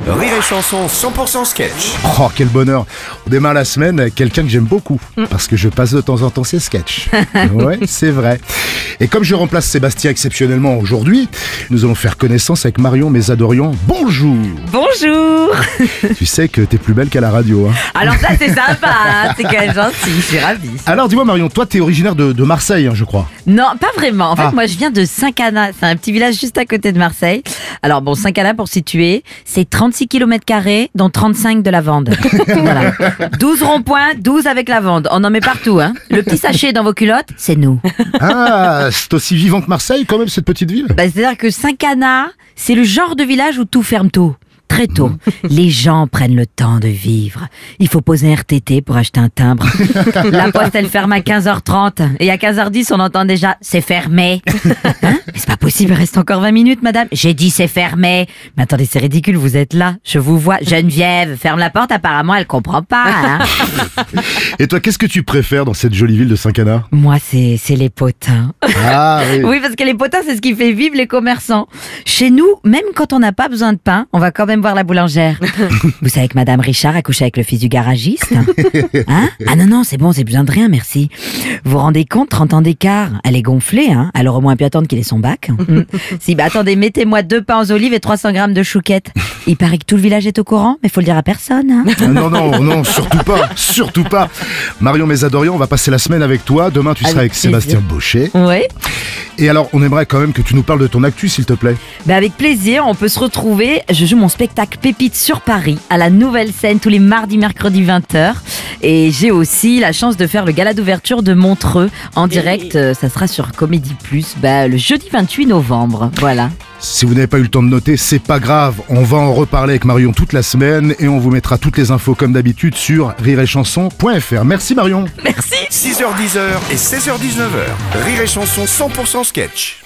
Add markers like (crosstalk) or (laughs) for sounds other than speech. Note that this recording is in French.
Rire et Chanson 100% sketch. Oh, quel bonheur. On démarre la semaine avec quelqu'un que j'aime beaucoup, parce que je passe de temps en temps ses sketchs. (laughs) ouais, c'est vrai. Et comme je remplace Sébastien exceptionnellement aujourd'hui, nous allons faire connaissance avec Marion Mésadorian. Bonjour Bonjour (laughs) Tu sais que t'es plus belle qu'à la radio. Hein. Alors ça c'est (laughs) sympa, hein, c'est quand même gentil, je suis ravie. Alors dis-moi Marion, toi t'es originaire de, de Marseille, hein, je crois. Non, pas vraiment. En fait, Ah. moi je viens de Saint-Cana, c'est un petit village juste à côté de Marseille. Alors bon, Saint-Cana pour situer, c'est 36 km dont 35 de lavande. (laughs) voilà. 12 ronds-points, 12 avec lavande. On en met partout, hein. Le petit sachet dans vos culottes, c'est nous. Ah, c'est aussi vivant que Marseille quand même cette petite ville Bah, C'est-à-dire que Saint-Cana, c'est le genre de village où tout ferme tôt. Très tôt. (laughs) Les gens prennent le temps de vivre. Il faut poser un RTT pour acheter un timbre. (laughs) La poste, elle ferme à 15h30. Et à 15h10, on entend déjà « c'est fermé ». Hein Mais c'est pas possible, il reste encore 20 minutes, madame. J'ai dit « c'est fermé ». Mais attendez, c'est ridicule, vous êtes là. Je vous vois. Geneviève, ferme la porte, apparemment, elle comprend pas. hein. (laughs) Et toi, qu'est-ce que tu préfères dans cette jolie ville de Saint-Cana Moi, c'est c'est les potins. Ah (laughs) oui. Oui, parce que les potins, c'est ce qui fait vivre les commerçants. Chez nous, même quand on n'a pas besoin de pain, on va quand même voir la boulangère. (laughs) Vous savez que Madame Richard a couché avec le fils du garagiste Hein Ah non, non, c'est bon, c'est besoin de rien, merci. Vous vous rendez compte, 30 ans d'écart Elle est gonflée, hein Elle aurait au moins pu attendre qu'il ait son bac. Mm. (laughs) si, bah attendez, mettez-moi deux pains aux olives et 300 grammes de chouquettes. Il paraît que tout le village est au courant, mais faut le dire à personne. Hein Ah, Non, non, non, surtout pas, surtout pas. Marion Mésadorian, on va passer la semaine avec toi. Demain, tu seras avec. Sébastien Baucher. ouais. Et alors, on aimerait quand même que tu nous parles de ton actu, s'il te plaît. Bah avec plaisir, on peut se retrouver. Je joue mon spectacle Pépite sur Paris à la nouvelle scène tous les mardis, mercredis 20h. Et j'ai aussi la chance de faire le gala d'ouverture de Montreux en direct. Euh, Ça sera sur Comédie Plus bah, le jeudi 28 novembre. Voilà. Si vous n'avez pas eu le temps de noter, c'est pas grave. On va en reparler avec Marion toute la semaine et on vous mettra toutes les infos comme d'habitude sur rireetchanson.fr. Merci Marion. Merci. 6h10 et 16h19h. Rire et Chanson 100% sketch.